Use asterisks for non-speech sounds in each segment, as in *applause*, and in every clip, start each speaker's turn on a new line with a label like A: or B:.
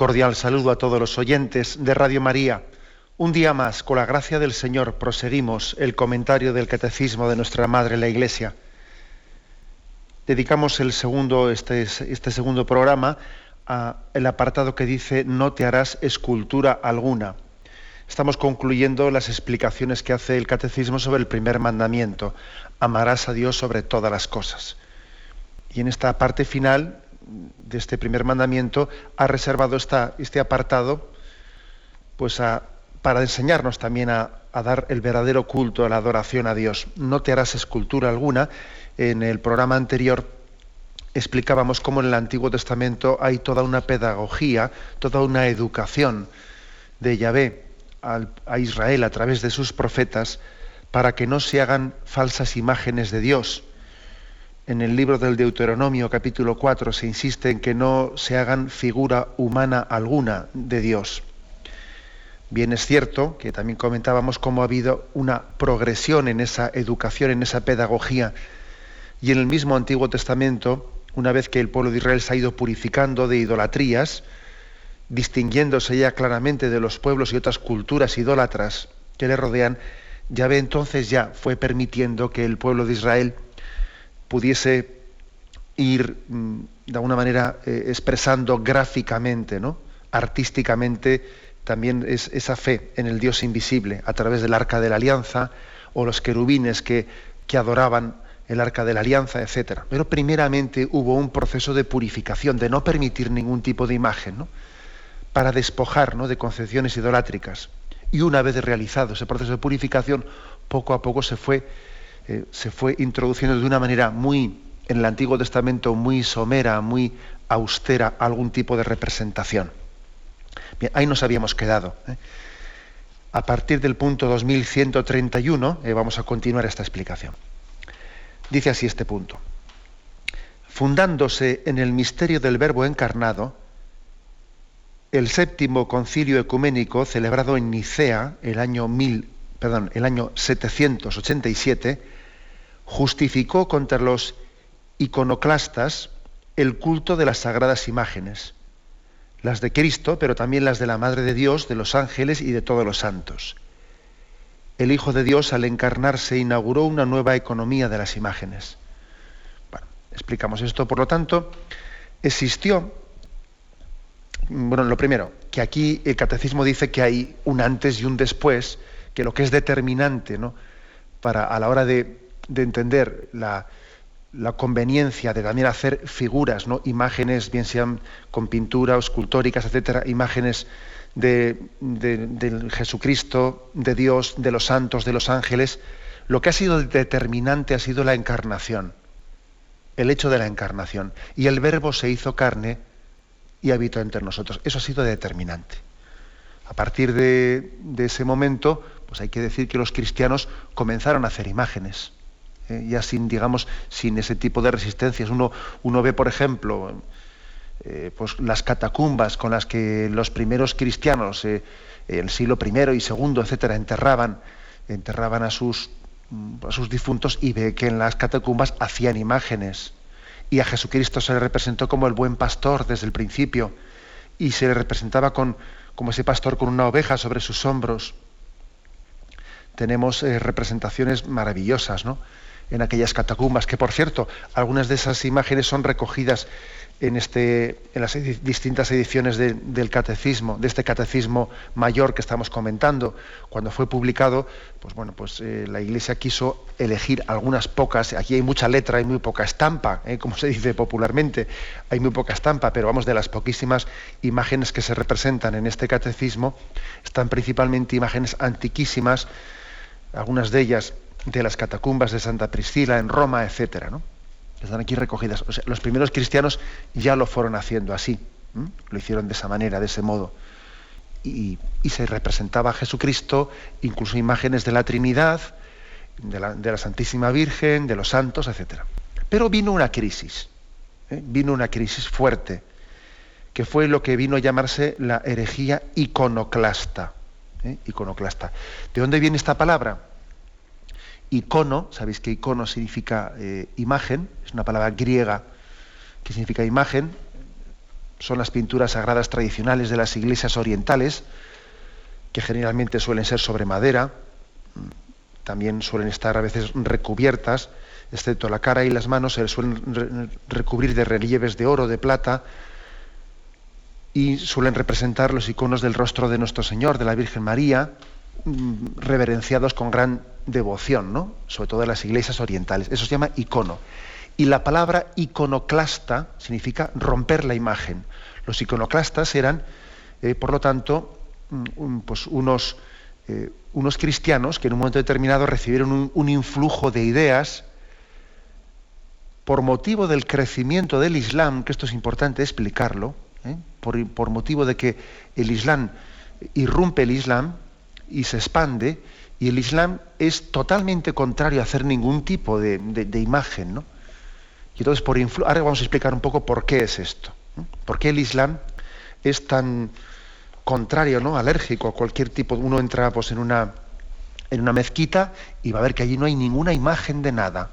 A: Cordial saludo a todos los oyentes de Radio María. Un día más, con la gracia del Señor, proseguimos el comentario del Catecismo de nuestra Madre la Iglesia. Dedicamos el segundo, este, este segundo programa al apartado que dice no te harás escultura alguna. Estamos concluyendo las explicaciones que hace el Catecismo sobre el primer mandamiento, amarás a Dios sobre todas las cosas. Y en esta parte final de este primer mandamiento ha reservado este apartado pues para enseñarnos también a, dar el verdadero culto a la adoración a Dios. No te harás escultura alguna. En el programa anterior explicábamos cómo en el Antiguo Testamento hay toda una pedagogía, toda una educación de Yahvé a Israel a través de sus profetas para que no se hagan falsas imágenes de Dios en el libro del Deuteronomio capítulo 4 se insiste en que no se hagan figura humana alguna de Dios. Bien es cierto que también comentábamos cómo ha habido una progresión en esa educación, en esa pedagogía, y en el mismo Antiguo Testamento, una vez que el pueblo de Israel se ha ido purificando de idolatrías, distinguiéndose ya claramente de los pueblos y otras culturas idólatras que le rodean, ya ve entonces ya fue permitiendo que el pueblo de Israel pudiese ir mm, de alguna manera eh, expresando gráficamente, ¿no? artísticamente, también es esa fe en el Dios invisible a través del arca de la alianza o los querubines que, que adoraban el arca de la alianza, etc. Pero primeramente hubo un proceso de purificación, de no permitir ningún tipo de imagen, ¿no? para despojar de concepciones idolátricas. Y una vez realizado ese proceso de purificación, poco a poco se fue eh, se fue introduciendo de una manera muy, en el Antiguo Testamento, muy somera, muy austera, algún tipo de representación. Bien, ahí nos habíamos quedado. ¿eh? A partir del punto 2131 eh, vamos a continuar esta explicación. Dice así este punto. Fundándose en el misterio del Verbo encarnado, el séptimo concilio ecuménico celebrado en Nicea el año, mil, perdón, el año 787 justificó contra los iconoclastas el culto de las sagradas imágenes, las de Cristo, pero también las de la Madre de Dios, de los ángeles y de todos los santos. El Hijo de Dios al encarnarse inauguró una nueva economía de las imágenes. Bueno, explicamos esto, por lo tanto, existió, bueno, lo primero, que aquí el catecismo dice que hay un antes y un después, que lo que es determinante ¿no? para a la hora de de entender la, conveniencia de también hacer figuras, ¿no? imágenes, bien sean con pintura, escultóricas, etcétera, imágenes de, Jesucristo, de Dios, de los santos, de los ángeles, lo que ha sido determinante ha sido la encarnación, el hecho de la encarnación. Y el verbo se hizo carne y habitó entre nosotros. Eso ha sido determinante. A partir de, de ese momento, pues hay que decir que los cristianos comenzaron a hacer imágenes eh, ya sin, digamos, sin ese tipo de resistencias. Uno, uno ve, por ejemplo, eh, pues las catacumbas con las que los primeros cristianos, eh, el siglo I y II, etcétera, enterraban, enterraban a sus, mm, a sus difuntos y ve que en las catacumbas hacían imágenes. Y a Jesucristo se le representó como el buen pastor desde el principio. Y se le representaba con, como ese pastor con una oveja sobre sus hombros. Tenemos representaciones maravillosas, ¿no? En aquellas catacumbas, que por cierto, algunas de esas imágenes son recogidas en, este, en las distintas ediciones del catecismo, de este catecismo mayor que estamos comentando. Cuando fue publicado, pues bueno, pues eh, la Iglesia quiso elegir algunas pocas, aquí hay mucha letra, hay muy poca estampa, ¿eh? como se dice popularmente, hay muy poca estampa, pero vamos, de las poquísimas imágenes que se representan en este catecismo, están principalmente imágenes antiquísimas, algunas de ellas de las catacumbas de Santa Priscila en Roma, etcétera, ¿no? Están aquí recogidas. los primeros cristianos ya lo fueron haciendo así. Lo hicieron de esa manera, de ese modo. Y, se representaba a Jesucristo, incluso imágenes de la Trinidad, de la, Santísima Virgen, de los santos, etc. Pero vino una crisis, ¿eh? vino una crisis fuerte, que fue lo que vino a llamarse la herejía iconoclasta. ¿eh? Iconoclasta. ¿De dónde viene esta palabra? Icono, sabéis que icono significa eh, imagen, es una palabra griega que significa imagen, son las pinturas sagradas tradicionales de las iglesias orientales, que generalmente suelen ser sobre madera, también suelen estar a veces recubiertas, excepto la cara y las manos, se suelen recubrir de relieves de oro, de plata, y suelen representar los iconos del rostro de nuestro Señor, de la Virgen María, mm, reverenciados con gran devoción, ¿no? sobre todo en las iglesias orientales. Eso se llama icono. Y la palabra iconoclasta significa romper la imagen. Los iconoclastas eran, eh, por lo tanto, mm, pues unos, eh, unos, cristianos que en un momento determinado recibieron un, influjo de ideas por motivo del crecimiento del Islam, que esto es importante explicarlo, ¿eh? por, por motivo de que el Islam irrumpe el Islam y se expande, y el Islam es totalmente contrario a hacer ningún tipo de, imagen. ¿no? Y entonces, por ahora vamos a explicar un poco por qué es esto. ¿Por qué el Islam es tan contrario, ¿no? alérgico a cualquier tipo. Uno entra pues, en, una, en una mezquita y va a ver que allí no hay ninguna imagen de nada.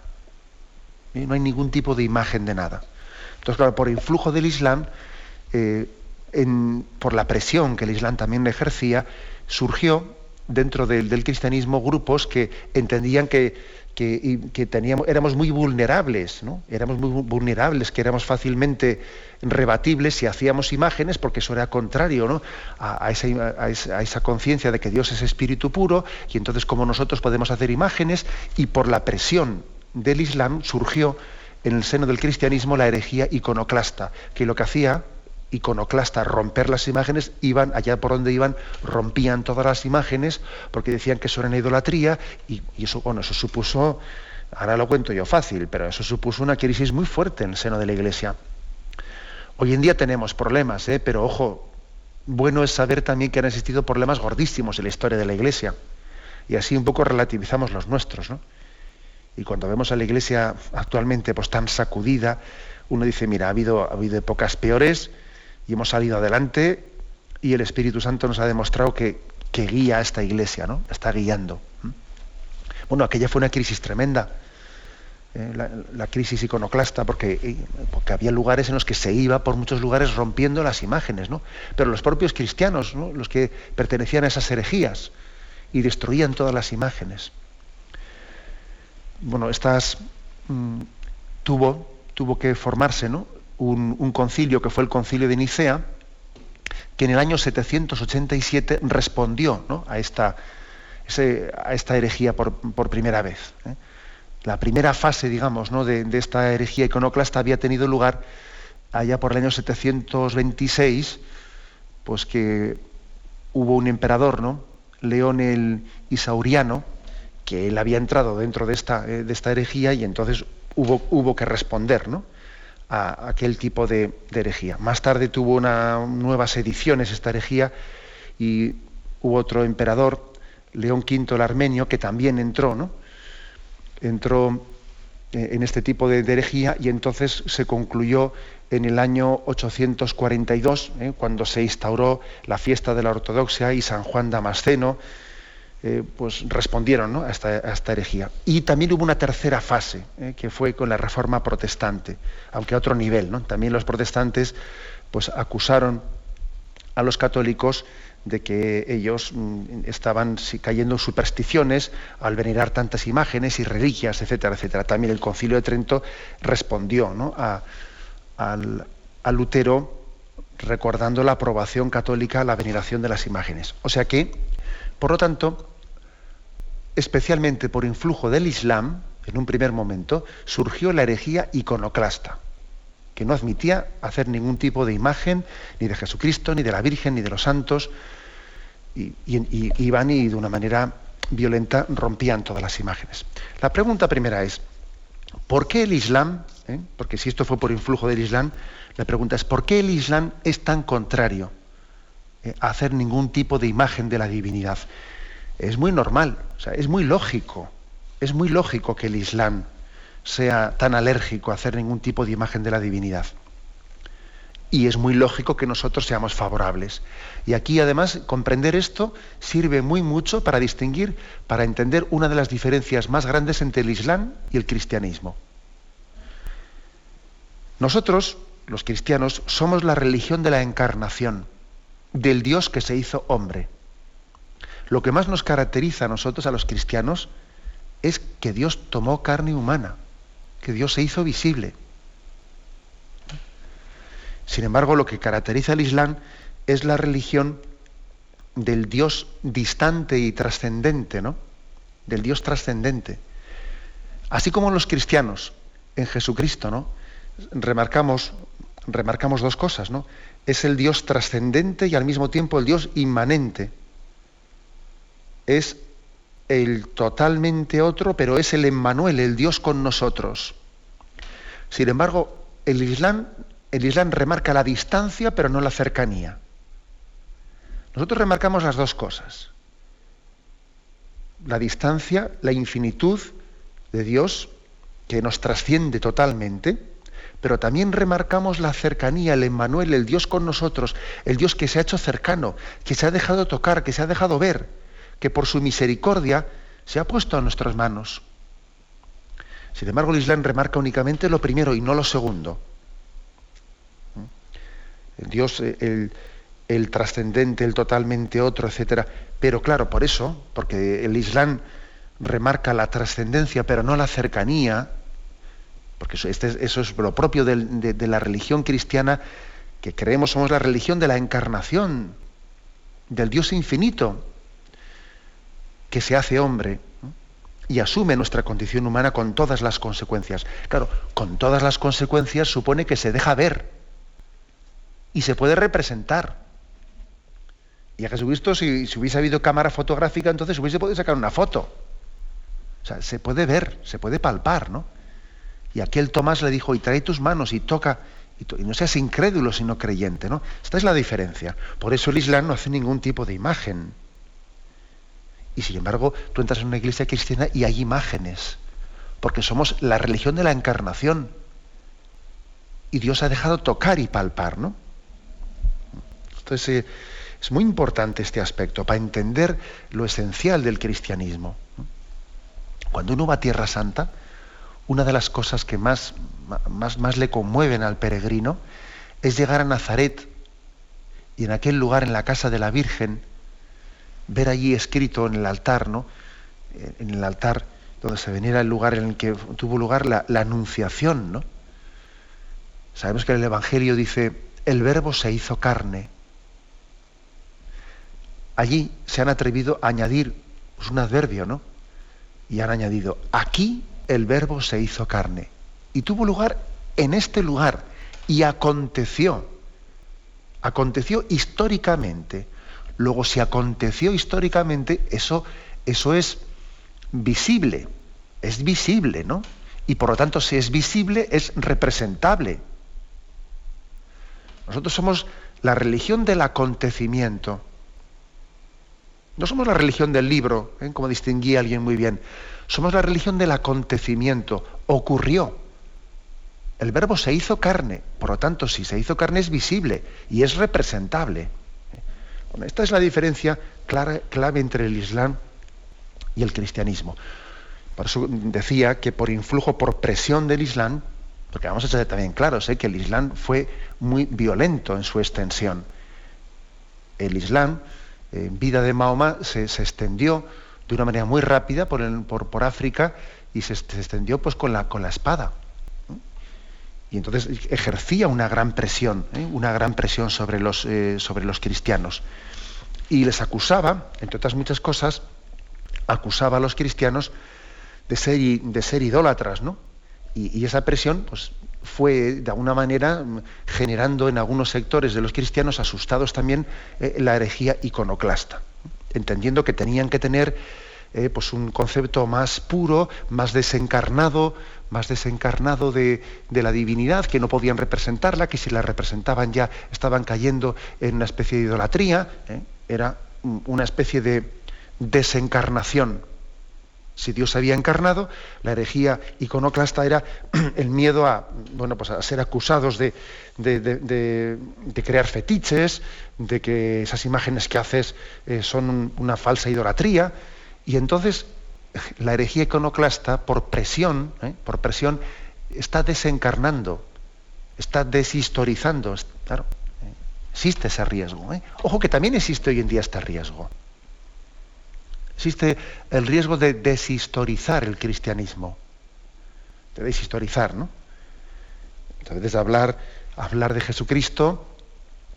A: ¿eh? No hay ningún tipo de imagen de nada. Entonces, claro, por influjo del Islam, eh, por la presión que el Islam también ejercía, surgió dentro del, cristianismo grupos que entendían que, teníamos, éramos muy vulnerables, ¿no? éramos muy vulnerables, que éramos fácilmente rebatibles si hacíamos imágenes, porque eso era contrario ¿no? a, esa, conciencia de que Dios es espíritu puro, y entonces como nosotros podemos hacer imágenes, y por la presión del Islam surgió en el seno del cristianismo la herejía iconoclasta, que lo que hacía iconoclasta, romper las imágenes, iban allá por donde iban, rompían todas las imágenes porque decían que eso era una idolatría y, eso, bueno, eso supuso, ahora lo cuento yo fácil, pero eso supuso una crisis muy fuerte en el seno de la Iglesia. Hoy en día tenemos problemas, ¿eh? pero ojo, bueno es saber también que han existido problemas gordísimos en la historia de la Iglesia y así un poco relativizamos los nuestros, ¿no? Y cuando vemos a la Iglesia actualmente pues tan sacudida, uno dice, mira, ha habido, ha habido épocas peores, y hemos salido adelante y el Espíritu Santo nos ha demostrado que, guía a esta iglesia, ¿no? Está guiando. Bueno, aquella fue una crisis tremenda, ¿eh? la, crisis iconoclasta, porque, eh, porque, había lugares en los que se iba por muchos lugares rompiendo las imágenes, ¿no? Pero los propios cristianos, ¿no? los que pertenecían a esas herejías, y destruían todas las imágenes. Bueno, estas mm, tuvo, tuvo que formarse, ¿no? Un, concilio que fue el concilio de Nicea, que en el año 787 respondió a, esta, a, esta, herejía por, primera vez. ¿eh? La primera fase, digamos, ¿no? de, esta herejía iconoclasta había tenido lugar allá por el año 726, pues que hubo un emperador, ¿no? León el Isauriano, que él había entrado dentro de esta, eh, de esta herejía y entonces hubo, hubo que responder, ¿no? A aquel tipo de, herejía. Más tarde tuvo una, nuevas ediciones esta herejía y hubo otro emperador, León V el Armenio, que también entró, ¿no? Entró eh, en este tipo de, herejía y entonces se concluyó en el año 842, ¿eh? cuando se instauró la fiesta de la ortodoxia y San Juan Damasceno, eh, pues respondieron a, esta, herejía. Y también hubo una tercera fase, eh, que fue con la reforma protestante, aunque a otro nivel. ¿no? También los protestantes pues, acusaron a los católicos de que ellos mm, estaban cayendo en supersticiones al venerar tantas imágenes y reliquias, etcétera, etcétera. También el Concilio de Trento respondió a, al, a Lutero recordando la aprobación católica a la veneración de las imágenes. O sea que por lo tanto, especialmente por influjo del Islam, en un primer momento, surgió la herejía iconoclasta, que no admitía hacer ningún tipo de imagen ni de Jesucristo, ni de la Virgen, ni de los santos, y, iban y de una manera violenta rompían todas las imágenes. La pregunta primera es, ¿Por qué el Islam, eh? porque si esto fue por influjo del Islam, la pregunta es, ¿por qué el Islam es tan contrario hacer ningún tipo de imagen de la divinidad? Es muy normal, es muy lógico, es muy lógico que el Islam sea tan alérgico a hacer ningún tipo de imagen de la divinidad. Y es muy lógico que nosotros seamos favorables. Y aquí además comprender esto sirve muy mucho para distinguir, para entender una de las diferencias más grandes entre el Islam y el cristianismo. Nosotros, los cristianos, somos la religión de la encarnación, del Dios que se hizo hombre. Lo que más nos caracteriza a nosotros, a los cristianos, es que Dios tomó carne humana, que Dios se hizo visible. Sin embargo, lo que caracteriza al Islam es la religión del Dios distante y trascendente, ¿no? Del Dios trascendente. Así como los cristianos en Jesucristo, ¿no? Remarcamos, remarcamos dos cosas, ¿no? Es el Dios trascendente y al mismo tiempo el Dios inmanente. Es el totalmente otro, pero es el Emmanuel, el Dios con nosotros. Sin embargo, el Islam el Islam remarca la distancia, pero no la cercanía. Nosotros remarcamos las dos cosas. La distancia, la infinitud de Dios, que nos trasciende totalmente, pero también remarcamos la cercanía, el Emmanuel, el Dios con nosotros, el Dios que se ha hecho cercano, que se ha dejado tocar, que se ha dejado ver, que por su misericordia se ha puesto a nuestras manos. Sin embargo, el Islam remarca únicamente lo primero y no lo segundo. Dios eh, el, trascendente, el totalmente otro, etcétera. Pero claro, por eso, porque el Islam remarca la trascendencia, pero no la cercanía, porque eso, este eso es lo propio de, la religión cristiana, que creemos somos la religión de la encarnación, del Dios infinito, que se hace hombre y asume nuestra condición humana con todas las consecuencias. Claro, con todas las consecuencias supone que se deja ver y se puede representar. Y a Jesucristo, si hubiese habido cámara fotográfica, entonces hubiese podido sacar una foto. O sea, se puede ver, se puede palpar, ¿no? Y aquel Tomás le dijo, y trae tus manos y toca, y, no seas incrédulo sino creyente, ¿no? Esta es la diferencia. Por eso el Islam no hace ningún tipo de imagen. Y sin embargo, tú entras en una iglesia cristiana y hay imágenes, porque somos la religión de la encarnación. Y Dios ha dejado tocar y palpar, ¿no? Entonces, eh, es muy importante este aspecto para entender lo esencial del cristianismo. Cuando uno va a Tierra Santa, una de las cosas que más, más, más le conmueven al peregrino es llegar a Nazaret y en aquel lugar, en la casa de la Virgen, ver allí escrito en el altar, ¿no? En el altar donde se veniera el lugar en el que tuvo lugar la, anunciación, ¿no? Sabemos que el Evangelio dice, el verbo se hizo carne allí se han atrevido a añadir pues, un adverbio, ¿no? Y han añadido, aquí el verbo se hizo carne y tuvo lugar en este lugar y aconteció, aconteció históricamente. Luego, si aconteció históricamente, eso, eso es visible, es visible, ¿no? Y por lo tanto, si es visible, es representable. Nosotros somos la religión del acontecimiento. No somos la religión del libro, ¿eh? como distinguía alguien muy bien. Somos la religión del acontecimiento. Ocurrió. El verbo se hizo carne. Por lo tanto, si se hizo carne es visible y es representable. esta es la diferencia clara, clave entre el Islam y el cristianismo. Por eso decía que por influjo, por presión del Islam, porque vamos a ser también claros, ¿eh? que el Islam fue muy violento en su extensión. El Islam en vida de Mahoma se, extendió de una manera muy rápida por, por, África y se, extendió pues con la, con la espada. Y entonces ejercía una gran presión, ¿eh? una gran presión sobre los, eh, sobre los cristianos. Y les acusaba, entre otras muchas cosas, acusaba a los cristianos de ser, de ser idólatras, ¿no? Y, esa presión, pues, fue de alguna manera generando en algunos sectores de los cristianos asustados también eh, la herejía iconoclasta, entendiendo que tenían que tener eh, pues un concepto más puro, más desencarnado, más desencarnado de, la divinidad, que no podían representarla, que si la representaban ya estaban cayendo en una especie de idolatría. ¿eh? Era una especie de desencarnación. Si Dios había encarnado, la herejía iconoclasta era *clears throat* el miedo a, bueno, pues a ser acusados de, crear fetiches, de que esas imágenes que haces eh, son una falsa idolatría. Y entonces la herejía iconoclasta, por presión, ¿eh? por presión, está desencarnando, está deshistorizando. Claro, ¿eh? existe ese riesgo. ¿eh? Ojo que también existe hoy en día este riesgo. Existe el riesgo de deshistorizar el cristianismo. De deshistorizar, ¿no? Entonces, hablar, hablar de Jesucristo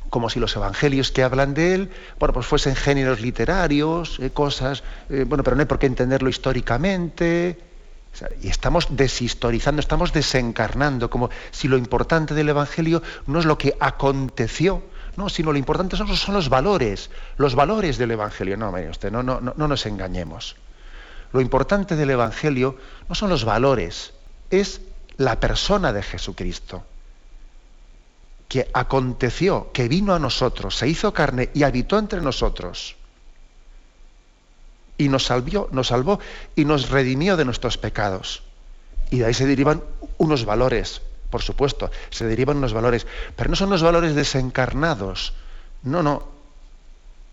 A: como si los evangelios que hablan de él, bueno, pues fuesen géneros literarios, eh, cosas, eh, bueno, pero no hay por qué entenderlo históricamente. y estamos deshistorizando, estamos desencarnando, como si lo importante del evangelio no es lo que aconteció, no, sino lo importante son, son los valores, los valores del evangelio. No, mire usted, no, no, no nos engañemos. Lo importante del evangelio no son los valores, es la persona de Jesucristo que aconteció, que vino a nosotros, se hizo carne y habitó entre nosotros. Y nos salvó, nos salvó y nos redimió de nuestros pecados. Y de ahí se derivan unos valores, por supuesto, se derivan unos valores, pero no son unos valores desencarnados. No, no.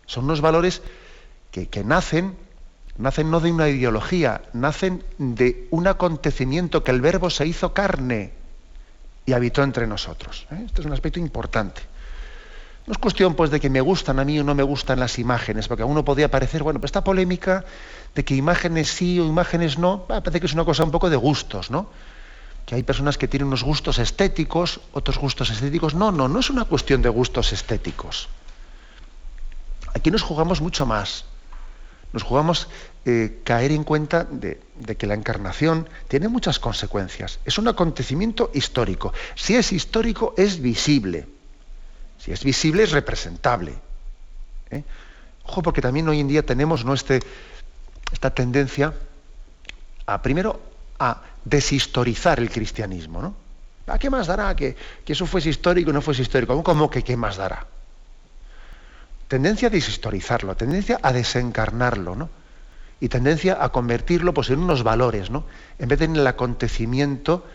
A: Son unos valores que, que nacen, nacen no de una ideología, nacen de un acontecimiento que el verbo se hizo carne y habitó entre nosotros. ¿eh? Este es un aspecto importante. No es cuestión pues de que me gustan a mí o no me gustan las imágenes, porque a uno podría parecer, bueno, pues esta polémica de que imágenes sí o imágenes no, parece que es una cosa un poco de gustos, ¿no? Que hay personas que tienen unos gustos estéticos, otros gustos estéticos. No, no, no es una cuestión de gustos estéticos. Aquí nos jugamos mucho más. Nos jugamos eh, caer en cuenta de, que la encarnación tiene muchas consecuencias. Es un acontecimiento histórico. Si es histórico, es visible. Si es visible, es representable. ¿eh? Ojo, porque también hoy en día tenemos ¿no? Este, esta tendencia a, primero, a deshistorizar el cristianismo. ¿no? ¿A qué más dará que, que eso fuese histórico o no fuese histórico? ¿Cómo que qué más dará? Tendencia a deshistorizarlo, tendencia a desencarnarlo, ¿no? y tendencia a convertirlo pues, en unos valores, ¿no? en vez de en el acontecimiento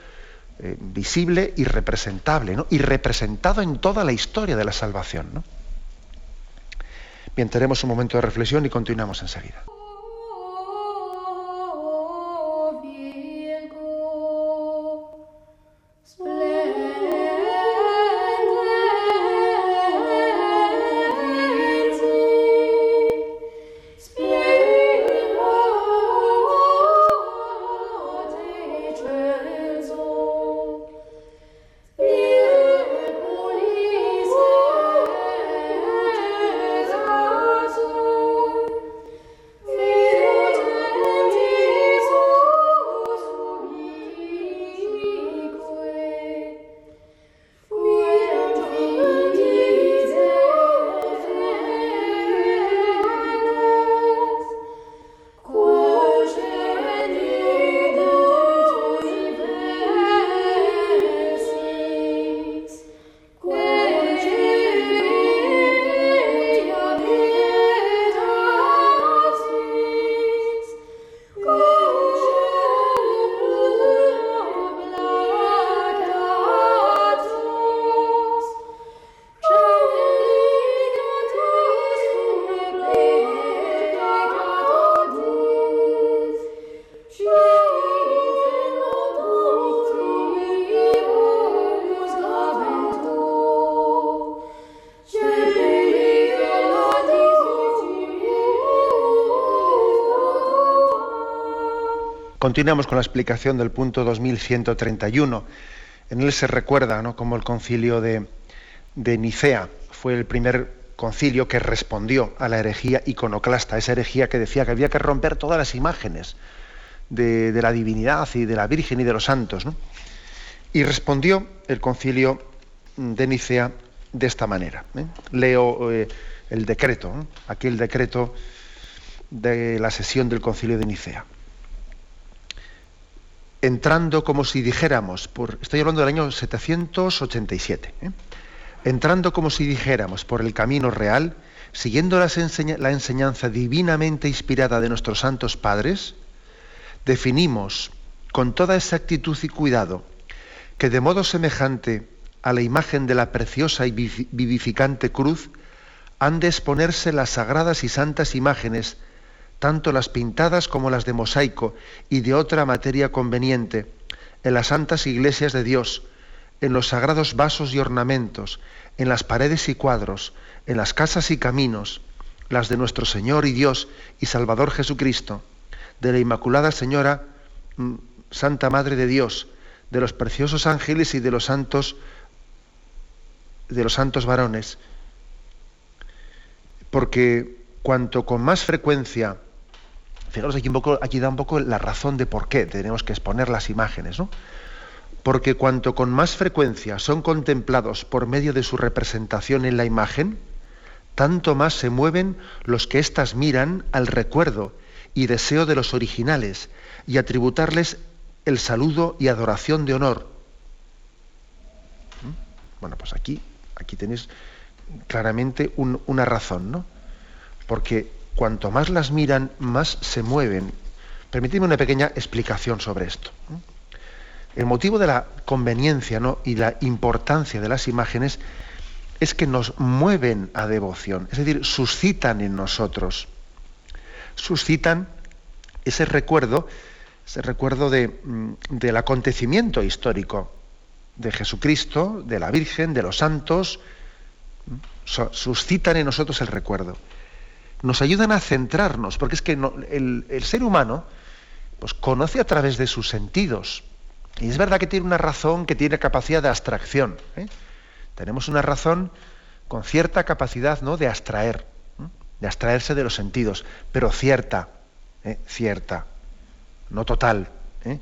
A: eh, visible y representable, ¿no? y representado en toda la historia de la salvación. ¿no? Bien, tenemos un momento de reflexión y continuamos enseguida. Continuamos con la explicación del punto 2131. En él se recuerda cómo el concilio de, Nicea fue el primer concilio que respondió a la herejía iconoclasta, esa herejía que decía que había que romper todas las imágenes de, la divinidad y de la Virgen y de los santos. Y respondió el concilio de Nicea de esta manera. ¿eh? Leo eh, el decreto, aquí el decreto de la sesión del concilio de Nicea. Entrando como si dijéramos, por, estoy hablando del año 787, ¿eh? entrando como si dijéramos por el camino real, siguiendo la enseñanza divinamente inspirada de nuestros santos padres, definimos con toda exactitud y cuidado que de modo semejante a la imagen de la preciosa y vivificante cruz, han de exponerse las sagradas y santas imágenes, tanto las pintadas como las de mosaico y de otra materia conveniente, en las santas iglesias de Dios, en los sagrados vasos y ornamentos, en las paredes y cuadros, en las casas y caminos, las de nuestro Señor y Dios y Salvador Jesucristo, de la Inmaculada Señora, mm, Santa Madre de Dios, de los preciosos ángeles y de los santos de los santos varones, porque cuanto con más frecuencia, fijaros aquí da un poco la razón de por qué tenemos que exponer las imágenes, ¿no? Porque cuanto con más frecuencia son contemplados por medio de su representación en la imagen, tanto más se mueven los que éstas miran al recuerdo y deseo de los originales y a tributarles el saludo y adoración de honor. ¿Mm? Bueno, pues aquí, aquí tenéis claramente una razón, ¿no? Porque cuanto más las miran, más se mueven. Permitidme una pequeña explicación sobre esto. El motivo de la conveniencia ¿no? y la importancia de las imágenes es que nos mueven a devoción, es decir, suscitan en nosotros, suscitan ese recuerdo, ese recuerdo de, mm, del acontecimiento histórico de Jesucristo, de la Virgen, de los santos, suscitan en nosotros el recuerdo. Nos ayudan a centrarnos, porque es que el, ser humano pues, conoce a través de sus sentidos. Y es verdad que tiene una razón que tiene capacidad de abstracción. ¿eh? Tenemos una razón con cierta capacidad ¿no? de abstraer, de abstraerse de los sentidos, pero cierta, ¿eh? cierta, no total, ¿eh?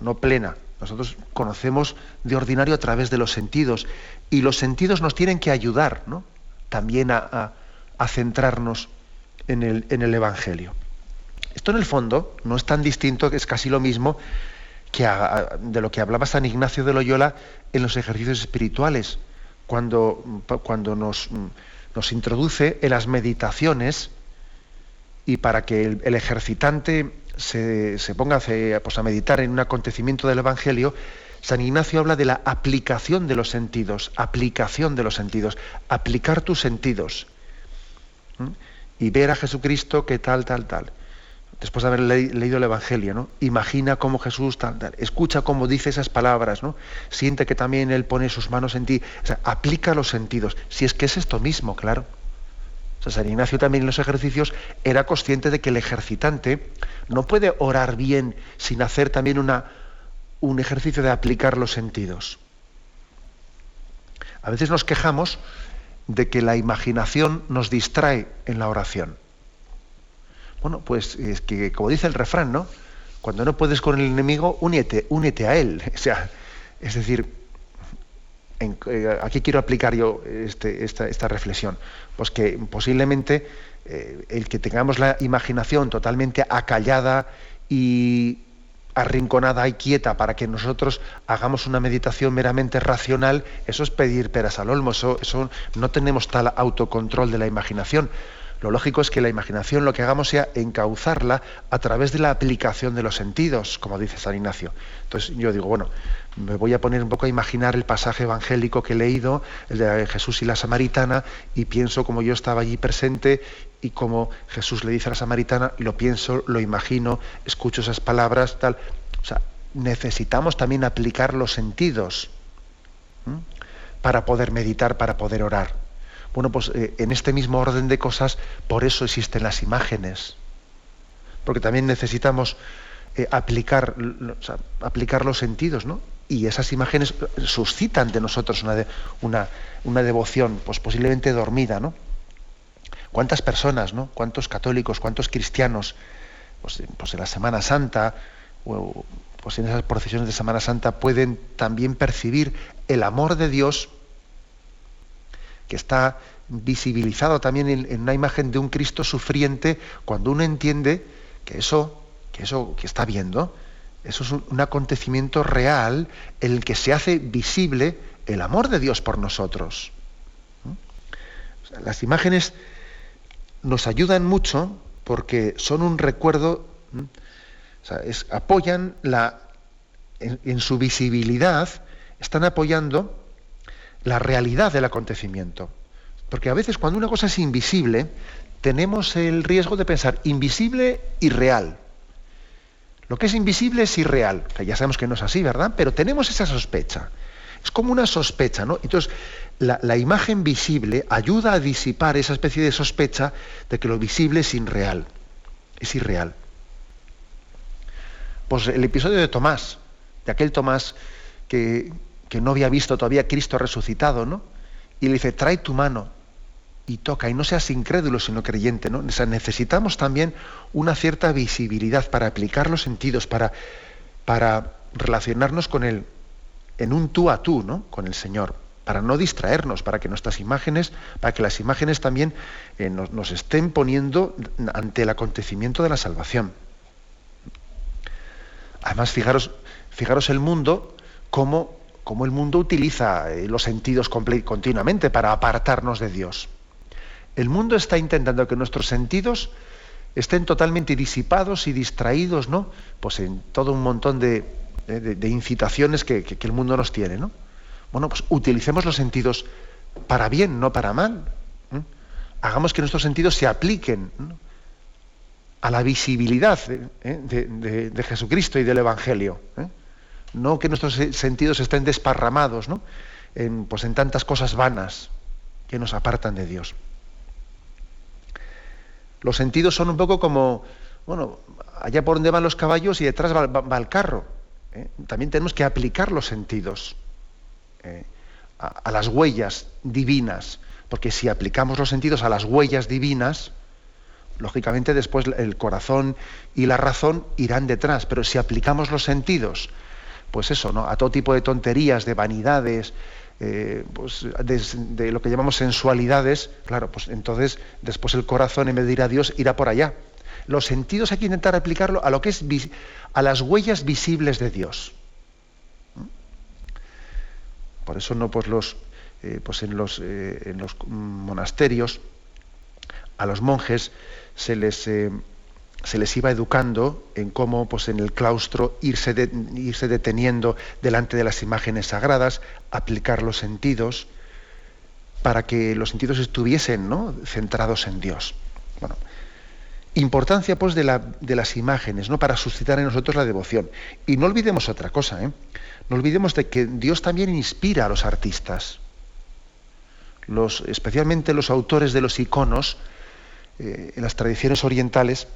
A: no, plena. Nosotros conocemos de ordinario a través de los sentidos y los sentidos nos tienen que ayudar ¿no? también a, centrarnos en el, en el, Evangelio. Esto en el fondo no es tan distinto, que es casi lo mismo que de lo que hablaba San Ignacio de Loyola en los ejercicios espirituales, cuando, cuando nos, nos introduce en las meditaciones y para que el, ejercitante se, ponga pues, a meditar en un acontecimiento del Evangelio, San Ignacio habla de la aplicación de los sentidos, aplicación de los sentidos, aplicar tus sentidos y ver a Jesucristo que tal, tal, tal después de haber leído el Evangelio, ¿no? Imagina cómo Jesús, escucha cómo dice esas palabras, ¿no? Siente que también Él pone sus manos en ti. O sea, aplica los sentidos. Si es que es esto mismo, claro. San Ignacio también en los ejercicios era consciente de que el ejercitante no puede orar bien sin hacer también una, un ejercicio de aplicar los sentidos. A veces nos quejamos de que la imaginación nos distrae en la oración. Bueno, pues es que, como dice el refrán, ¿no? Cuando no puedes con el enemigo, únete, únete a él. *laughs* O sea, es decir, eh, aquí quiero aplicar yo este, esta, reflexión. Pues que posiblemente eh, el que tengamos la imaginación totalmente acallada y arrinconada y quieta para que nosotros hagamos una meditación meramente racional, eso es pedir peras al olmo, eso no tenemos tal autocontrol de la imaginación. Lo lógico es que la imaginación lo que hagamos sea encauzarla a través de la aplicación de los sentidos, como dice San Ignacio. Entonces yo digo, bueno, me voy a poner un poco a imaginar el pasaje evangélico que he leído, el de Jesús y la samaritana, y pienso como yo estaba allí presente y como Jesús le dice a la samaritana, lo pienso, lo imagino, escucho esas palabras, tal. O sea, necesitamos también aplicar los sentidos para poder meditar, para poder orar. Bueno, pues eh, en este mismo orden de cosas, por eso existen las imágenes. Porque también necesitamos eh, aplicar, aplicar los sentidos, ¿no? Y esas imágenes suscitan de nosotros una, una, una devoción, pues posiblemente dormida, ¿no? ¿Cuántas personas, ¿no? ¿Cuántos católicos, cuántos cristianos, pues, pues en la Semana Santa, pues en esas procesiones de Semana Santa pueden también percibir el amor de Dios que está visibilizado también en, una imagen de un Cristo sufriente, cuando uno entiende que eso, que eso que está viendo, eso es un, acontecimiento real en el que se hace visible el amor de Dios por nosotros. las imágenes nos ayudan mucho porque son un recuerdo, apoyan la, en, su visibilidad, están apoyando la realidad del acontecimiento. Porque a veces cuando una cosa es invisible, tenemos el riesgo de pensar invisible y real. Lo que es invisible es irreal, ya sabemos que no es así, ¿verdad? Pero tenemos esa sospecha. Es como una sospecha, ¿no? Entonces, la, imagen visible ayuda a disipar esa especie de sospecha de que lo visible es irreal. Es irreal. Pues el episodio de Tomás, de aquel Tomás que, que no había visto todavía Cristo resucitado, ¿no? Y le dice, trae tu mano y toca, y no seas incrédulo, sino creyente, ¿no? necesitamos también una cierta visibilidad para aplicar los sentidos, para, para relacionarnos con él en un tú a tú, ¿no? Con el Señor, para no distraernos, para que nuestras imágenes, para que las imágenes también eh, nos, estén poniendo ante el acontecimiento de la salvación. Además, fijaros, fijaros el mundo, cómo, cómo el mundo utiliza eh, los sentidos continuamente para apartarnos de Dios. El mundo está intentando que nuestros sentidos estén totalmente disipados y distraídos, ¿no? Pues en todo un montón de, incitaciones que, el mundo nos tiene, ¿no? Bueno, pues utilicemos los sentidos para bien, no para mal. Hagamos que nuestros sentidos se apliquen a la visibilidad ¿eh? de, Jesucristo y del Evangelio. ¿eh? No que nuestros sentidos estén desparramados ¿no? pues en tantas cosas vanas que nos apartan de Dios. Los sentidos son un poco como, bueno, allá por donde van los caballos y detrás va, el carro. ¿eh? También tenemos que aplicar los sentidos ¿eh? a, las huellas divinas, porque si aplicamos los sentidos a las huellas divinas, lógicamente después el corazón y la razón irán detrás, pero si aplicamos los sentidos, pues eso, ¿no? A todo tipo de tonterías, de vanidades, eh, pues, de, lo que llamamos sensualidades, claro, pues entonces después el corazón en vez de ir a Dios irá por allá. Los sentidos hay que intentar aplicarlo a lo que es a las huellas visibles de Dios. Por eso no pues los eh, pues eh, en los monasterios a los monjes se les se les iba educando en cómo pues, en el claustro irse, irse deteniendo delante de las imágenes sagradas, aplicar los sentidos, para que los sentidos estuviesen ¿no? centrados en Dios. Bueno, importancia pues de, la, de, las imágenes, ¿no? Para suscitar en nosotros la devoción. Y no olvidemos otra cosa, ¿eh? No olvidemos de que Dios también inspira a los artistas. Los, especialmente los autores de los iconos, eh, en las tradiciones orientales,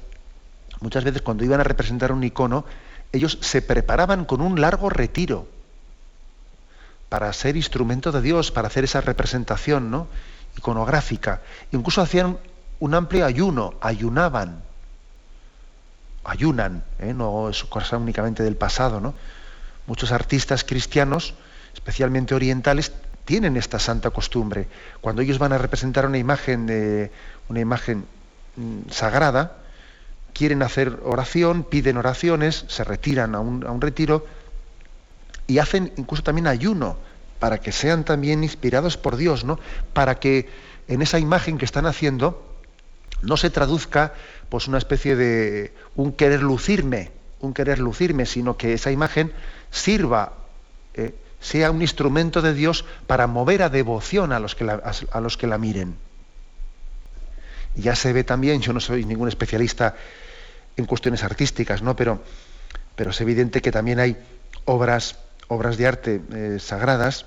A: Muchas veces cuando iban a representar un icono, ellos se preparaban con un largo retiro para ser instrumento de Dios, para hacer esa representación ¿no? iconográfica. Incluso hacían un amplio ayuno, ayunaban. Ayunan, ¿eh? no es cosa únicamente del pasado. ¿no? Muchos artistas cristianos, especialmente orientales, tienen esta santa costumbre. Cuando ellos van a representar una imagen, de, una imagen mm, sagrada, quieren hacer oración, piden oraciones, se retiran a un, retiro y hacen incluso también ayuno para que sean también inspirados por Dios, ¿no? Para que en esa imagen que están haciendo no se traduzca pues una especie de un querer lucirme, un querer lucirme, sino que esa imagen sirva, eh, sea un instrumento de Dios para mover a devoción a los que a los que la miren. Ya se ve también, yo no soy ningún especialista en cuestiones artísticas, ¿no? Pero, pero es evidente que también hay obras, obras de arte eh, sagradas,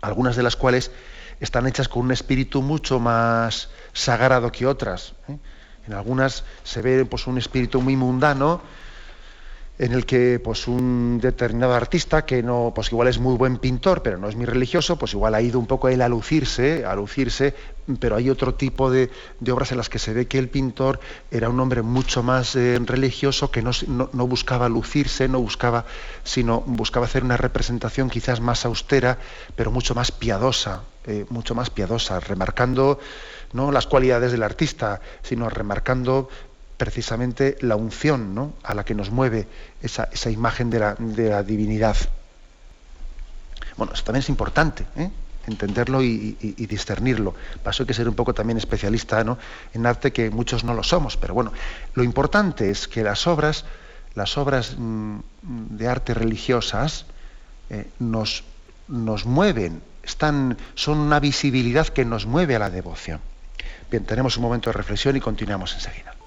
A: algunas de las cuales están hechas con un espíritu mucho más sagrado que otras. ¿eh? En algunas se ve pues, un espíritu muy mundano, en el que pues un determinado artista que no pues igual es muy buen pintor pero no es muy religioso pues igual ha ido un poco él a lucirse a lucirse pero hay otro tipo de, obras en las que se ve que el pintor era un hombre mucho más eh, religioso que no, no, buscaba lucirse no buscaba sino buscaba hacer una representación quizás más austera pero mucho más piadosa eh, mucho más piadosa remarcando no las cualidades del artista sino remarcando precisamente la unción ¿no? a la que nos mueve esa, imagen de la, divinidad. Bueno, eso también es importante, ¿eh? entenderlo y, discernirlo. Paso hay que ser un poco también especialista ¿no? en arte, que muchos no lo somos, pero bueno, lo importante es que las obras, las obras mm, de arte religiosas eh, nos, nos mueven, están, son una visibilidad que nos mueve a la devoción. Bien, tenemos un momento de reflexión y continuamos enseguida.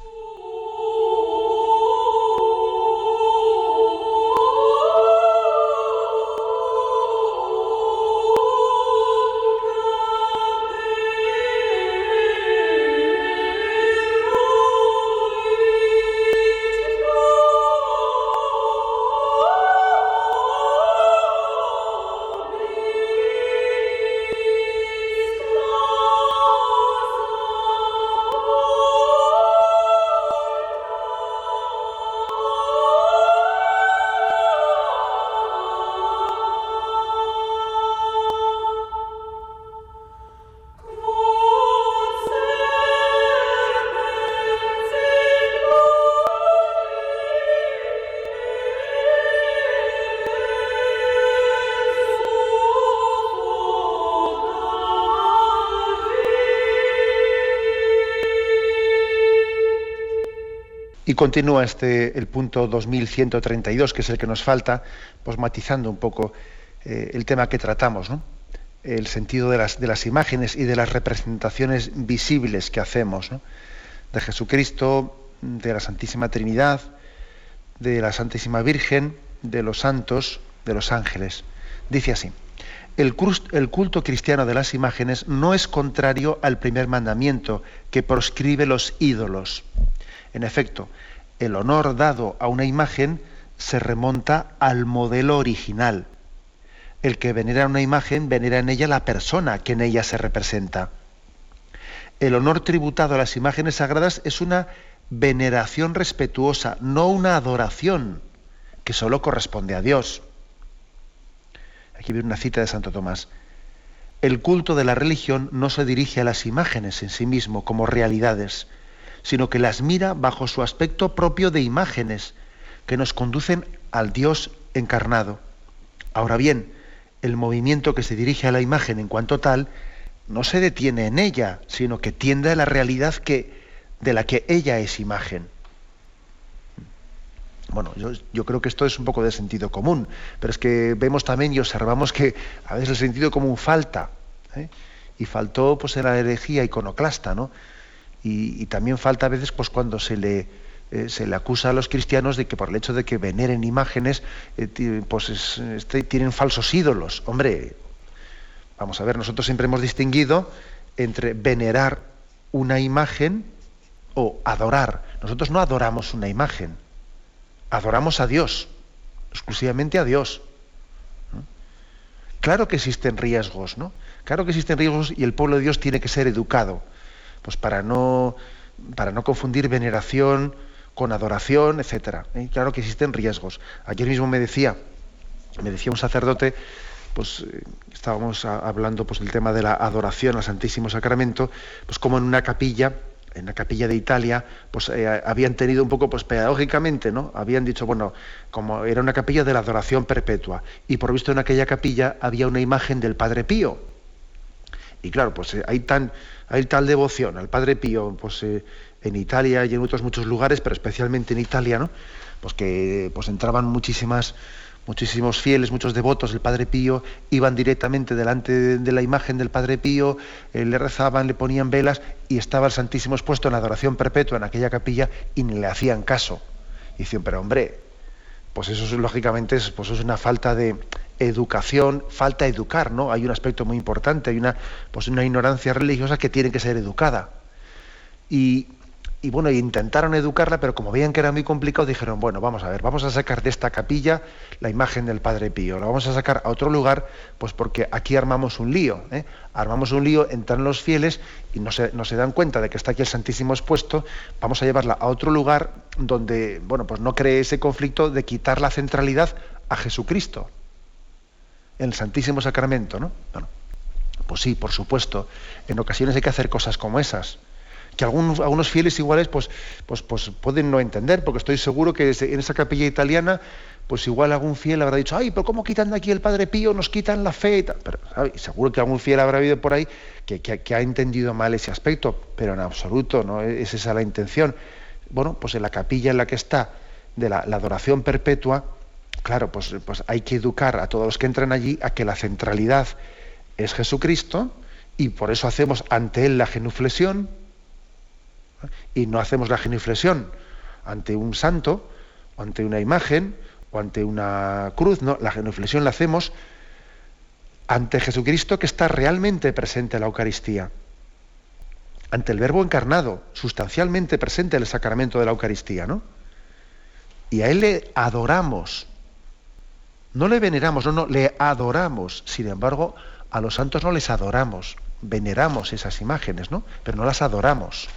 A: Y continúa este, el punto 2132, que es el que nos falta, pues matizando un poco eh, el tema que tratamos, el sentido de las, imágenes y de las representaciones visibles que hacemos de Jesucristo, de la Santísima Trinidad, de la Santísima Virgen, de los santos, de los ángeles. Dice así, el culto cristiano de las imágenes no es contrario al primer mandamiento que proscribe los ídolos en efecto, el honor dado a una imagen se remonta al modelo original. El que venera una imagen venera en ella la persona que en ella se representa. El honor tributado a las imágenes sagradas es una veneración respetuosa, no una adoración que solo corresponde a Dios. Aquí viene una cita de Santo Tomás. El culto de la religión no se dirige a las imágenes en sí mismo como realidades, sino que las mira bajo su aspecto propio de imágenes que nos conducen al Dios encarnado. Ahora bien, el movimiento que se dirige a la imagen en cuanto tal no se detiene en ella, sino que tiende a la realidad que, de la que ella es imagen. Bueno, yo, creo que esto es un poco de sentido común, pero es que vemos también y observamos que a veces el sentido común falta. ¿eh? Y faltó pues en la herejía iconoclasta, ¿no? Y, también falta a veces pues cuando se le eh, se le acusa a los cristianos de que por el hecho de que veneren imágenes eh, pues este, tienen falsos ídolos. Hombre vamos a ver nosotros siempre hemos distinguido entre venerar una imagen o adorar. Nosotros no adoramos una imagen adoramos a Dios exclusivamente a Dios claro que existen riesgos no claro que existen riesgos y el pueblo de Dios tiene que ser educado pues para no, para no confundir veneración con adoración, etcétera. ¿eh? Claro que existen riesgos. Ayer mismo me decía, me decía un sacerdote, pues eh, estábamos hablando pues del tema de la adoración al Santísimo Sacramento, pues como en una capilla, en la capilla de Italia, pues eh, habían tenido un poco, pues pedagógicamente, ¿no? Habían dicho, bueno, como era una capilla de la adoración perpetua, y por visto en aquella capilla había una imagen del Padre Pío. Y claro, pues hay tan hay tal devoción al Padre Pío pues, eh, en Italia y en otros muchos lugares, pero especialmente en Italia, ¿no? pues que pues entraban muchísimas, muchísimos fieles, muchos devotos del Padre Pío, iban directamente delante de, la imagen del Padre Pío, eh, le rezaban, le ponían velas y estaba el Santísimo expuesto en adoración perpetua en aquella capilla y ni le hacían caso. Y dicen, pero hombre, pues eso es, lógicamente es, pues es una falta de, educación, falta educar, ¿no? Hay un aspecto muy importante, hay una, pues una ignorancia religiosa que tiene que ser educada. Y y bueno, intentaron educarla, pero como veían que era muy complicado, dijeron, bueno, vamos a ver, vamos a sacar de esta capilla la imagen del Padre Pío, la vamos a sacar a otro lugar, pues porque aquí armamos un lío, ¿eh? armamos un lío, entran los fieles y no se, no se dan cuenta de que está aquí el Santísimo expuesto, vamos a llevarla a otro lugar donde, bueno, pues no cree ese conflicto de quitar la centralidad a Jesucristo, el Santísimo Sacramento, ¿no? Bueno, pues sí, por supuesto, en ocasiones hay que hacer cosas como esas que algunos, algunos fieles iguales pues, pues, pues pueden no entender, porque estoy seguro que en esa capilla italiana, pues igual algún fiel habrá dicho, ay, pero ¿cómo quitan de aquí el Padre Pío? Nos quitan la fe. Pero seguro que algún fiel habrá habido por ahí que, ha entendido mal ese aspecto, pero en absoluto no es esa la intención. Bueno, pues en la capilla en la que está de la, la adoración perpetua, claro, pues, pues hay que educar a todos los que entran allí a que la centralidad es Jesucristo y por eso hacemos ante Él la genuflexión, y no hacemos la genuflexión ante un santo, o ante una imagen, o ante una cruz, no, la genuflexión la hacemos ante Jesucristo que está realmente presente en la Eucaristía, ante el Verbo encarnado, sustancialmente presente en el sacramento de la Eucaristía, ¿no? Y a Él le adoramos, no le veneramos, no, no, le adoramos. Sin embargo, a los santos no les adoramos, veneramos esas imágenes, ¿no? Pero no las adoramos.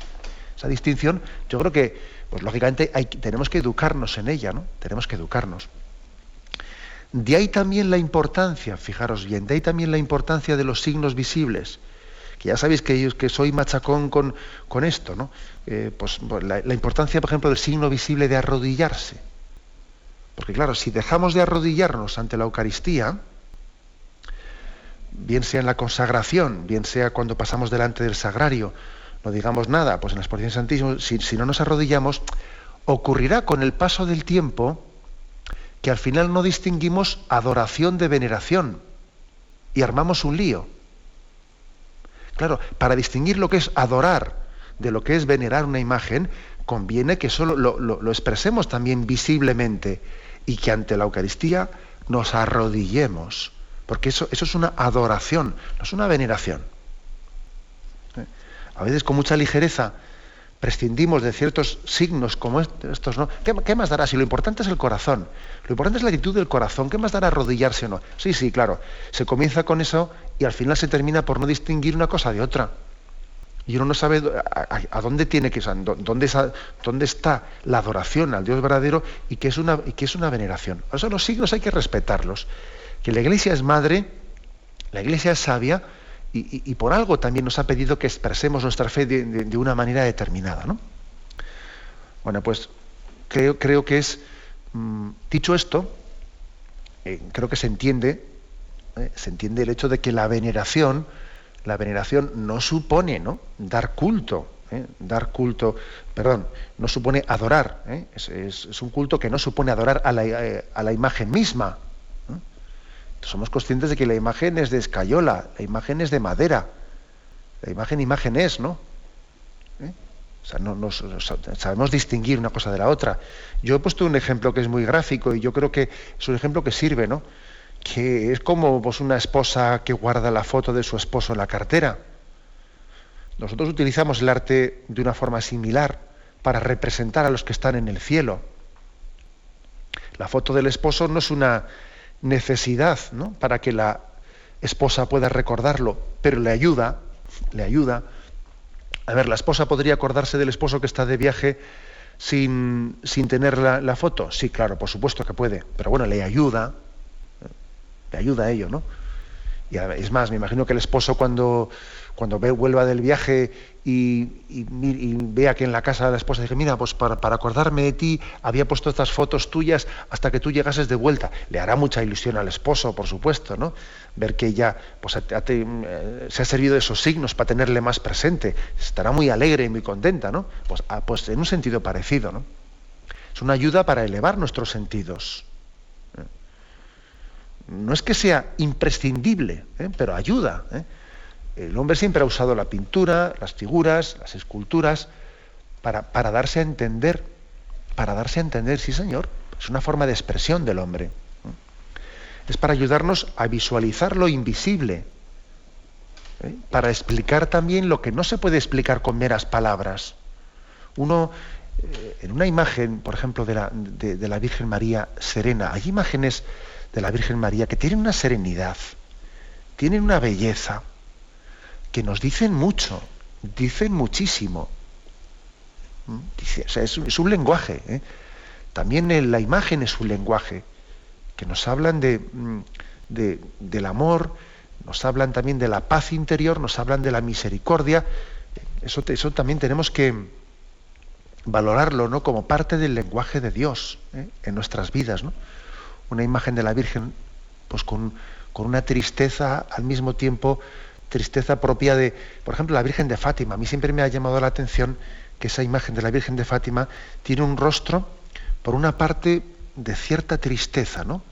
A: Esa distinción, yo creo que, pues lógicamente, tenemos que educarnos en ella, ¿no? Tenemos que educarnos. De ahí también la importancia, fijaros bien, de ahí también la importancia de los signos visibles. Que ya sabéis que, que soy machacón con, con esto, ¿no? Eh, pues, pues la importancia, por ejemplo, del signo visible de arrodillarse. Porque claro, si dejamos de arrodillarnos ante la Eucaristía, bien sea en la consagración, bien sea cuando pasamos delante del sagrario, no digamos nada, pues en la exposición santísima, si, si no nos arrodillamos, ocurrirá con el paso del tiempo que al final no distinguimos adoración de veneración y armamos un lío. Claro, para distinguir lo que es adorar de lo que es venerar una imagen, conviene que solo lo, expresemos también visiblemente y que ante la Eucaristía nos arrodillemos, porque eso, eso es una adoración, no es una veneración a veces con mucha ligereza prescindimos de ciertos signos como estos, ¿no? ¿Qué, más dará? Si lo importante es el corazón, lo importante es la actitud del corazón, ¿qué más dará arrodillarse o no? Sí, sí, claro, se comienza con eso y al final se termina por no distinguir una cosa de otra. Y uno no sabe a, dónde tiene que dónde, dónde, está la adoración al Dios verdadero y qué es una, y qué es una veneración. Los signos hay que respetarlos. Que la iglesia es madre, la iglesia es sabia, y, por algo también nos ha pedido que expresemos nuestra fe de, una manera determinada. ¿no? Bueno, pues creo, creo que es, mm, dicho esto, eh, creo que se entiende, eh, se entiende el hecho de que la veneración, la veneración no supone ¿no? dar culto, ¿eh? dar culto, perdón, no supone adorar, es, es, un culto que no supone adorar a la, la imagen misma, somos conscientes de que la imagen es de escayola, la imagen es de madera. La imagen, imagen es, ¿no? ¿Eh? O sea, no, sabemos distinguir una cosa de la otra. Yo he puesto un ejemplo que es muy gráfico y yo creo que es un ejemplo que sirve, ¿no? Que es como pues, una esposa que guarda la foto de su esposo en la cartera. Nosotros utilizamos el arte de una forma similar para representar a los que están en el cielo. La foto del esposo no es una necesidad ¿no? para que la esposa pueda recordarlo, pero le ayuda, le ayuda. A ver, la esposa podría acordarse del esposo que está de viaje sin, sin tener la, la, foto. Sí, claro, por supuesto que puede, pero bueno, le ayuda, ayuda a ello, ¿no? Y es más, me imagino que el esposo cuando cuando ve, vuelva del viaje y, vea que en la casa de la esposa dice, mira, pues para, acordarme de ti había puesto estas fotos tuyas hasta que tú llegases de vuelta. Le hará mucha ilusión al esposo, por supuesto, ¿no? Ver que ella pues, eh, se ha servido de esos signos para tenerle más presente. Estará muy alegre y muy contenta, ¿no? Pues, ah, pues en un sentido parecido, ¿no? Es una ayuda para elevar nuestros sentidos. ¿Eh? No es que sea imprescindible, ¿eh? pero ayuda. El hombre siempre ha usado la pintura, las figuras, las esculturas, para, darse a entender, para darse a entender, sí señor, es una forma de expresión del hombre. Es para ayudarnos a visualizar lo invisible, ¿eh? para explicar también lo que no se puede explicar con meras palabras. Uno, eh, en una imagen, por ejemplo, de la, de la Virgen María serena, hay imágenes de la Virgen María que tienen una serenidad, tienen una belleza, que nos dicen mucho, dicen muchísimo. ¿Mm? es, un lenguaje. ¿eh? También la imagen es un lenguaje, que nos hablan mm, de, del amor, nos hablan también de la paz interior, nos hablan de la misericordia. Eso, eso también tenemos que valorarlo ¿no? como parte del lenguaje de Dios ¿eh? en nuestras vidas. Una imagen de la Virgen pues con, con una tristeza al mismo tiempo tristeza propia de, por ejemplo, la Virgen de Fátima. A mí siempre me ha llamado la atención que esa imagen de la Virgen de Fátima tiene un rostro, por una parte, de cierta tristeza, ¿no?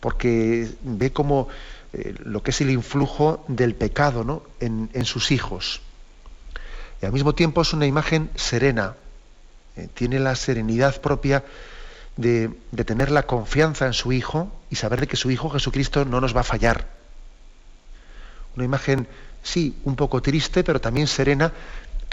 A: Porque ve como eh, lo que es el influjo del pecado ¿no? en, sus hijos. Y al mismo tiempo es una imagen serena, eh, tiene la serenidad propia de, tener la confianza en su hijo y saber de que su hijo Jesucristo no nos va a fallar una imagen, sí, un poco triste, pero también serena,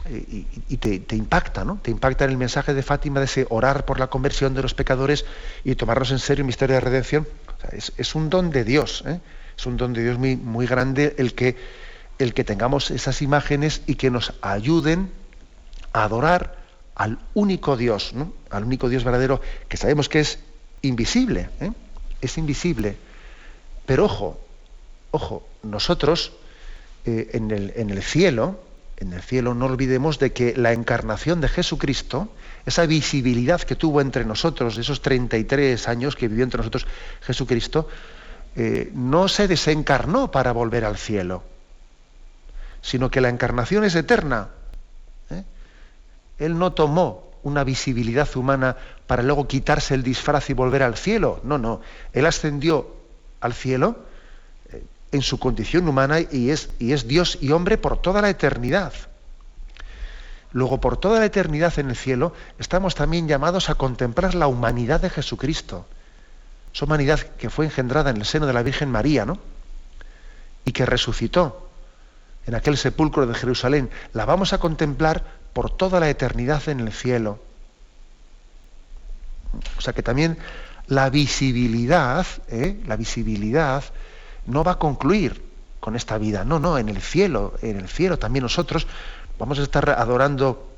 A: eh, y, te, impacta, ¿no? Te impacta en el mensaje de Fátima de ese orar por la conversión de los pecadores y tomarnos en serio el misterio de redención. es, un don de Dios, ¿eh? es un don de Dios muy, muy grande el que, el que tengamos esas imágenes y que nos ayuden a adorar al único Dios, ¿no? al único Dios verdadero, que sabemos que es invisible, ¿eh? es invisible. Pero ojo, ojo, nosotros eh, en, el, en el cielo, en el cielo no olvidemos de que la encarnación de Jesucristo, esa visibilidad que tuvo entre nosotros, esos 33 años que vivió entre nosotros Jesucristo, eh, no se desencarnó para volver al cielo, sino que la encarnación es eterna. ¿Eh? Él no tomó una visibilidad humana para luego quitarse el disfraz y volver al cielo. No, no. Él ascendió al cielo en su condición humana y es, y es Dios y hombre por toda la eternidad. Luego, por toda la eternidad en el cielo, estamos también llamados a contemplar la humanidad de Jesucristo. Esa humanidad que fue engendrada en el seno de la Virgen María, ¿no? Y que resucitó en aquel sepulcro de Jerusalén. La vamos a contemplar por toda la eternidad en el cielo. O sea que también la visibilidad, ¿eh? la visibilidad no va a concluir con esta vida. No, no, en el cielo, en el cielo también nosotros vamos a estar adorando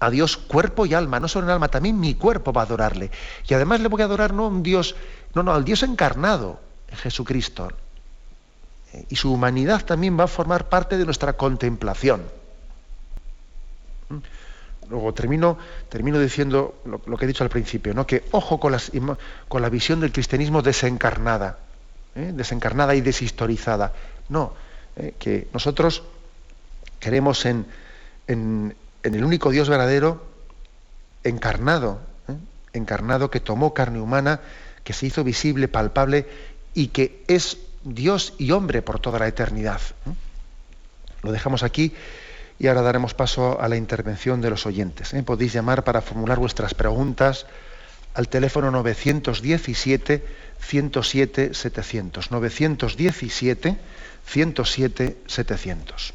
A: a Dios cuerpo y alma, no solo en alma, también mi cuerpo va a adorarle. Y además le voy a adorar no a un Dios, no, no, al Dios encarnado en Jesucristo. Y su humanidad también va a formar parte de nuestra contemplación. Luego termino, termino diciendo lo, que he dicho al principio, ¿no? que ojo con, las, con la visión del cristianismo desencarnada. ¿eh? desencarnada y deshistorizada. No, ¿eh? que nosotros creemos en, en, el único Dios verdadero encarnado, ¿eh? encarnado que tomó carne humana, que se hizo visible, palpable y que es Dios y hombre por toda la eternidad. Lo dejamos aquí y ahora daremos paso a la intervención de los oyentes. Podéis llamar para formular vuestras preguntas al teléfono 917 107 700. 917 107 700.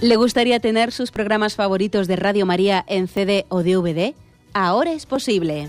B: ¿Le gustaría tener sus programas favoritos de Radio María en CD o DVD? Ahora es posible.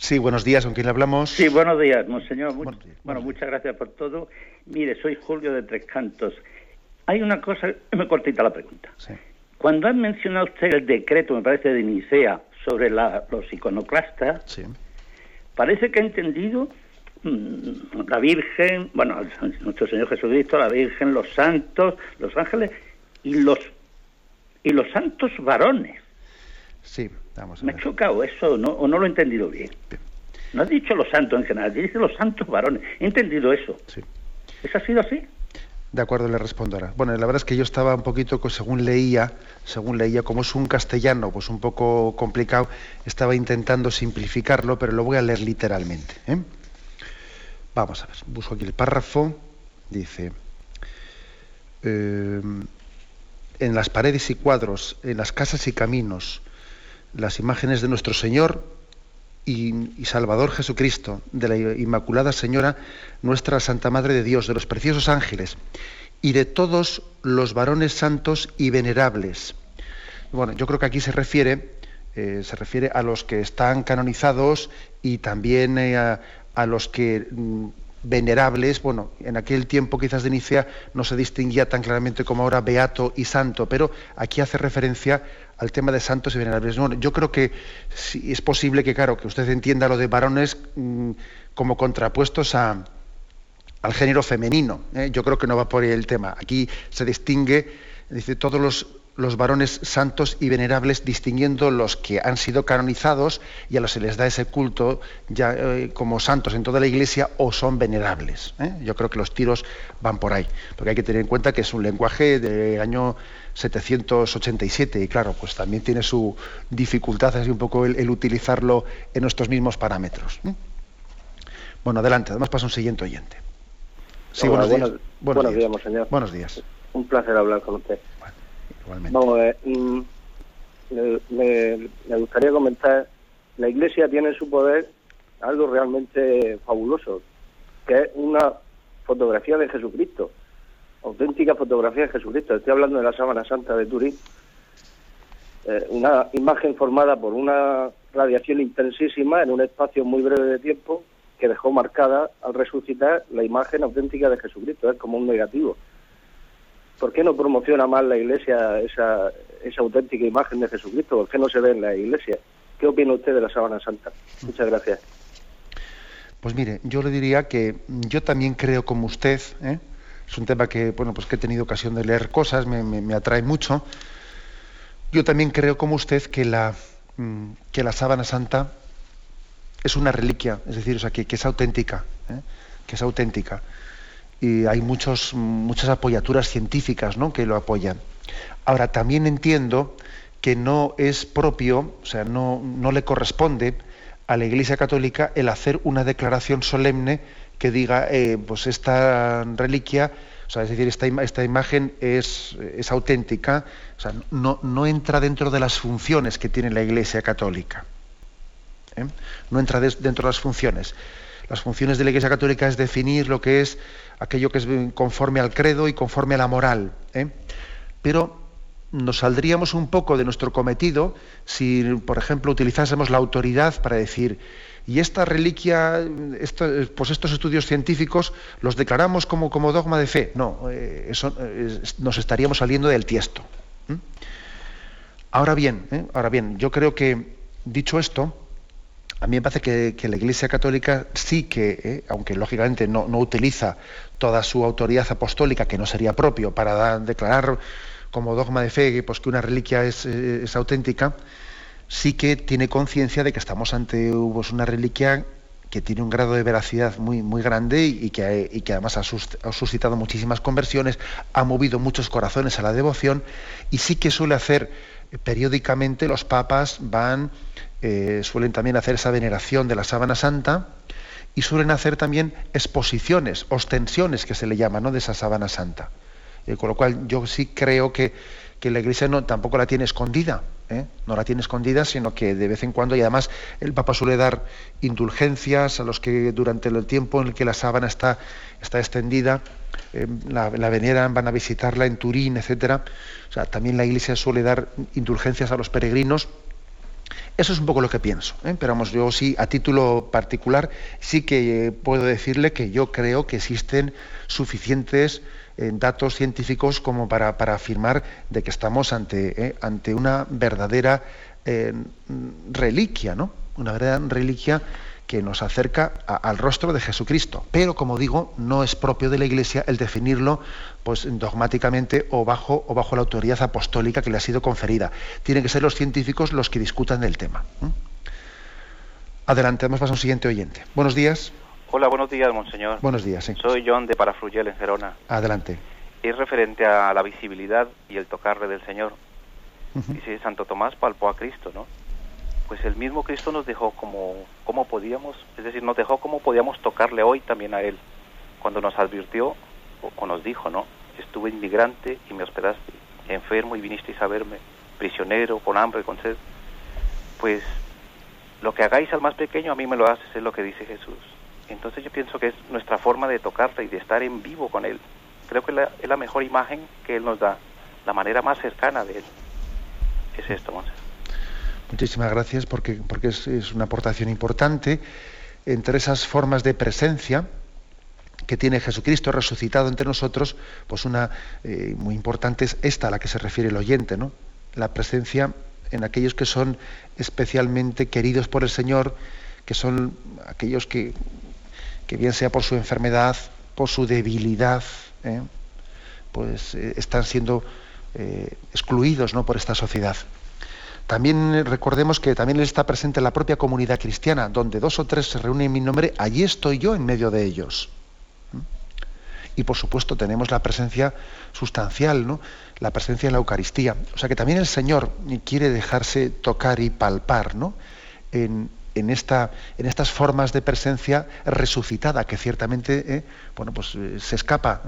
A: Sí, buenos días, ¿con quién hablamos?
C: Sí, buenos días, monseñor. bueno, muchas gracias por todo. Mire, soy Julio de Tres Cantos. Hay una cosa, *clears throat* me cortita la pregunta. Cuando ha mencionado usted el decreto, me parece, de Nicea sobre los iconoclastas, parece que ha entendido mm, la Virgen, bueno, *laughs* nuestro Señor Jesucristo, la Virgen, los santos, los ángeles y los y los santos varones.
A: Sí, vamos
C: a Me ha chocado eso, ¿no? o no lo he entendido bien. No ha dicho los santos en general, dice los santos varones. He entendido eso. Sí. ¿Eso ha sido así?
A: De acuerdo, le respondo ahora. Bueno, la verdad es que yo estaba un poquito, según leía, según leía, como es un castellano, pues un poco complicado, estaba intentando simplificarlo, pero lo voy a leer literalmente. ¿eh? Vamos a ver, busco aquí el párrafo. Dice, eh, en las paredes y cuadros, en las casas y caminos, las imágenes de nuestro Señor y, Salvador Jesucristo, de la Inmaculada Señora, nuestra Santa Madre de Dios, de los preciosos ángeles y de todos los varones santos y venerables. Bueno, yo creo que aquí se refiere, eh, se refiere a los que están canonizados y también eh, a, los que mm, venerables, bueno, en aquel tiempo quizás de Nicea no se distinguía tan claramente como ahora beato y santo, pero aquí hace referencia al tema de santos y venerables. yo creo que es posible que, claro, que usted entienda lo de varones mm, como contrapuestos a, al género femenino. ¿eh? Yo creo que no va por ahí el tema. Aquí se distingue, dice, todos los los varones santos y venerables, distinguiendo los que han sido canonizados y a los que se les da ese culto ya eh, como santos en toda la iglesia o son venerables. ¿eh? Yo creo que los tiros van por ahí, porque hay que tener en cuenta que es un lenguaje del año 787 y claro, pues también tiene su dificultad así un poco el, utilizarlo en nuestros mismos parámetros. Bueno, adelante, además pasa un siguiente oyente.
D: Sí, buenos, días. Buenos, días. señor.
A: Buenos días.
D: Un placer hablar con usted. Vamos a ver, mm, me, gustaría comentar, la Iglesia tiene en su poder algo realmente fabuloso, que es una fotografía de Jesucristo, auténtica fotografía de Jesucristo. Estoy hablando de la Sábana Santa de Turín, eh, una imagen formada por una radiación intensísima en un espacio muy breve de tiempo que dejó marcada al resucitar la imagen auténtica de Jesucristo, es como un negativo. ¿por qué no promociona más la Iglesia esa, esa auténtica imagen de Jesucristo? ¿Por qué no se ve en la Iglesia? ¿Qué opina usted de la Sábana Santa? Muchas gracias.
A: Pues mire, yo le diría que yo también creo como usted, ¿eh? Es un tema que, bueno, pues que he tenido ocasión de leer cosas, me, atrae mucho. Yo también creo como usted que la, mm, que la sábana santa es una reliquia, es decir, o sea, que, es auténtica, ¿eh? que es auténtica y hay muchos, muchas apoyaturas científicas ¿no? que lo apoyan. Ahora, también entiendo que no es propio, o sea, no, no le corresponde a la Iglesia Católica el hacer una declaración solemne que diga, eh, pues esta reliquia, o sea, es decir, esta, esta imagen es, es, auténtica, o sea, no, no, entra dentro de las funciones que tiene la Iglesia Católica. ¿eh? No entra dentro de las funciones. Las funciones de la Iglesia Católica es definir lo que es aquello que es conforme al credo y conforme a la moral. ¿eh? Pero nos saldríamos un poco de nuestro cometido si, por ejemplo, utilizásemos la autoridad para decir, y esta reliquia, pues estos estudios científicos los declaramos como, dogma de fe. No, eh, eso, eh, nos estaríamos saliendo del tiesto. Ahora bien, ahora bien, yo creo que, dicho esto, a mí me parece que, la Iglesia Católica sí que, eh, aunque lógicamente no, utiliza toda su autoridad apostólica, que no sería propio para declarar como dogma de fe pues, que una reliquia es, eh, auténtica, sí que tiene conciencia de que estamos ante pues, una reliquia que tiene un grado de veracidad muy, muy grande y que, además ha, suscitado muchísimas conversiones, ha movido muchos corazones a la devoción y sí que suele hacer eh, periódicamente los papas van eh, suelen también hacer esa veneración de la sábana santa y suelen hacer también exposiciones, ostensiones que se le llaman, ¿no? de esa sábana santa. Eh, con lo cual yo sí creo que, que la Iglesia no, tampoco la tiene escondida, ¿eh? no la tiene escondida, sino que de vez en cuando, y además el Papa suele dar indulgencias a los que durante el tiempo en el que la sábana está, está extendida, la, la, veneran, van a visitarla en Turín, etc. O sea, también la Iglesia suele dar indulgencias a los peregrinos eso es un poco lo que pienso. ¿eh? Pero yo sí, a título particular, sí que puedo decirle que yo creo que existen suficientes datos científicos como para, afirmar de que estamos ante, ante una verdadera reliquia, ¿no? Una verdadera reliquia que nos acerca al rostro de Jesucristo. Pero, como digo, no es propio de la Iglesia el definirlo pues, dogmáticamente o bajo, o bajo la autoridad apostólica que le ha sido conferida. Tienen que ser los científicos los que discutan del tema. Adelante, vamos a un siguiente oyente. Buenos días.
E: Hola, buenos días, monseñor.
A: Buenos días, sí.
E: Soy John de Parafruyel, en Gerona.
A: Adelante.
E: Es referente a la visibilidad y el tocarle del Señor. Dice Santo Tomás palpó a Cristo, ¿no? pues el mismo Cristo nos dejó como, como podíamos, es decir, nos dejó como podíamos tocarle hoy también a Él, cuando nos advirtió o, nos dijo, ¿no? Estuve inmigrante y me hospedaste, enfermo y vinisteis a verme, prisionero, con hambre, con sed. Pues lo que hagáis al más pequeño a mí me lo haces, es lo que dice Jesús. Entonces yo pienso que es nuestra forma de tocarle y de estar en vivo con Él. Creo que es la mejor imagen que Él nos da, la manera más cercana de Él. Es esto, Monse.
A: Muchísimas gracias porque, porque es, una aportación importante entre esas formas de presencia que tiene Jesucristo resucitado entre nosotros, pues una eh, muy importante es esta a la que se refiere el oyente, ¿no? La presencia en aquellos que son especialmente queridos por el Señor, que son aquellos que, que bien sea por su enfermedad, por su debilidad, ¿eh? pues eh, están siendo excluidos ¿no? por esta sociedad. También recordemos que también está presente en la propia comunidad cristiana, donde dos o tres se reúnen en mi nombre, allí estoy yo en medio de ellos. Y por supuesto tenemos la presencia sustancial, ¿no? la presencia en la Eucaristía. O sea que también el Señor quiere dejarse tocar y palpar ¿no? en, esta, en estas formas de presencia resucitada que ciertamente ¿eh? bueno, pues, eh, se escapa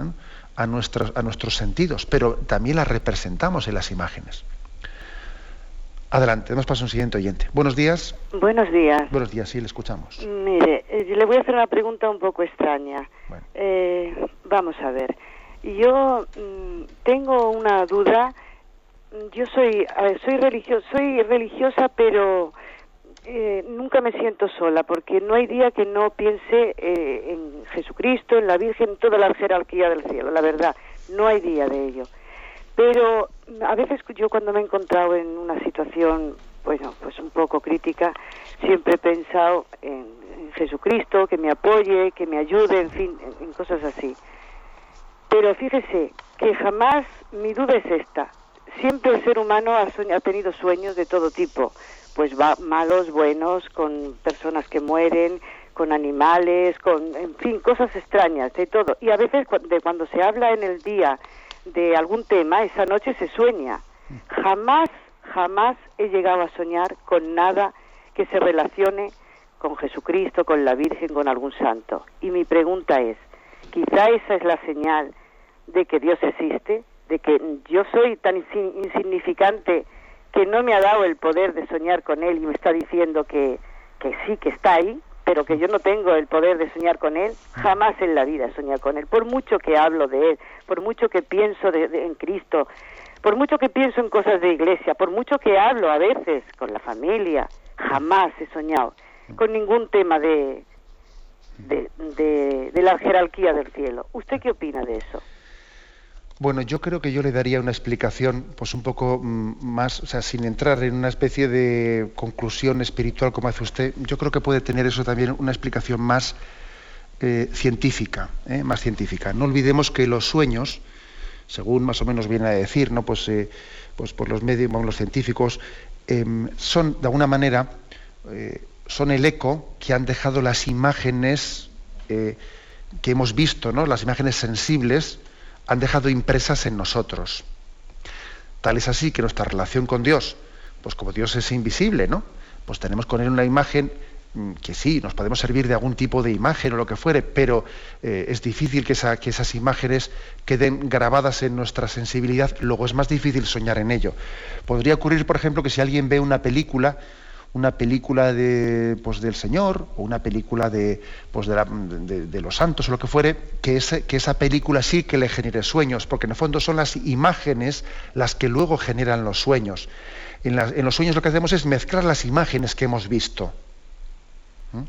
A: a, nuestros, a nuestros sentidos, pero también la representamos en las imágenes. Adelante, paso a un siguiente oyente. Buenos días.
F: Buenos días.
A: Buenos días, sí, le escuchamos.
F: Mire, eh, le voy a hacer una pregunta un poco extraña. Eh, vamos a ver. Yo mm, tengo una duda. Yo soy, soy religiosa, soy religiosa, pero eh, nunca me siento sola, porque no hay día que no piense en Jesucristo, en la Virgen, en toda la jerarquía del cielo. La verdad, no hay día de ello. Pero a veces yo cuando me he encontrado en una situación, bueno, pues un poco crítica, siempre he pensado en, Jesucristo, que me apoye, que me ayude, en fin, en, cosas así. Pero fíjese que jamás mi duda es esta. Siempre el ser humano ha, ha tenido sueños de todo tipo, pues va, malos, buenos, con personas que mueren, con animales, con, en fin, cosas extrañas, de todo. Y a veces de cuando se habla en el día de algún tema, esa noche se sueña. Jamás, jamás he llegado a soñar con nada que se relacione con Jesucristo, con la Virgen, con algún santo. Y mi pregunta es, quizá esa es la señal de que Dios existe, de que yo soy tan insignificante que no me ha dado el poder de soñar con Él y me está diciendo que, que sí, que está ahí, pero que yo no tengo el poder de soñar con Él, jamás en la vida soñar con Él, por mucho que hablo de Él, por mucho que pienso de, en Cristo, por mucho que pienso en cosas de iglesia, por mucho que hablo a veces con la familia, jamás he soñado con ningún tema de, de, de la jerarquía del cielo. ¿Usted qué opina de eso?
A: Bueno, yo creo que yo le daría una explicación, pues un poco mm, más, o sea, sin entrar en una especie de conclusión espiritual como hace usted. Yo creo que puede tener eso también una explicación más eh, científica, ¿eh? más científica. No olvidemos que los sueños, según más o menos viene a decir, no, pues, eh, pues por los medios, los científicos, em, son de alguna manera son el eco que han dejado las imágenes que hemos visto, ¿no? Las imágenes sensibles han dejado impresas en nosotros. Tal es así que nuestra relación con Dios, pues como Dios es invisible, ¿no? Pues tenemos con Él una imagen mm, que sí, nos podemos servir de algún tipo de imagen o lo que fuere, pero eh, es difícil que, que, esas imágenes queden grabadas en nuestra sensibilidad, luego es más difícil soñar en ello. Podría ocurrir, por ejemplo, que si alguien ve una película, una película de, pues, del Señor o una película de, pues, de, los santos o lo que fuere, que, que esa película sí que le genere sueños, porque en el fondo son las imágenes las que luego generan los sueños. En, los sueños lo que hacemos es mezclar las imágenes que hemos visto. ¿Mm?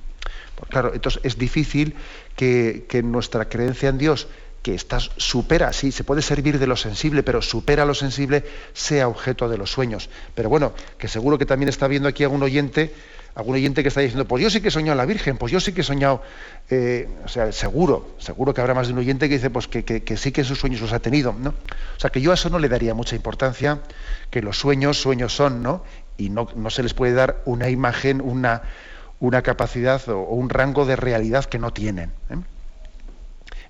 A: Pues claro, entonces es difícil que nuestra creencia en Dios que estás, supera, sí, se puede servir de lo sensible, pero supera lo sensible, sea objeto de los sueños. Pero bueno, que seguro que también está viendo aquí algún oyente, algún oyente que está diciendo, pues yo sí que he soñado a la Virgen, pues yo sí que he soñado, eh, o sea, seguro, seguro que habrá más de un oyente que dice, pues que, sí que sus sueños los ha tenido, ¿no? O sea, que yo a eso no le daría mucha importancia, que los sueños, sueños son, ¿no? Y no, no se les puede dar una imagen, una, una capacidad o, un rango de realidad que no tienen. ¿eh?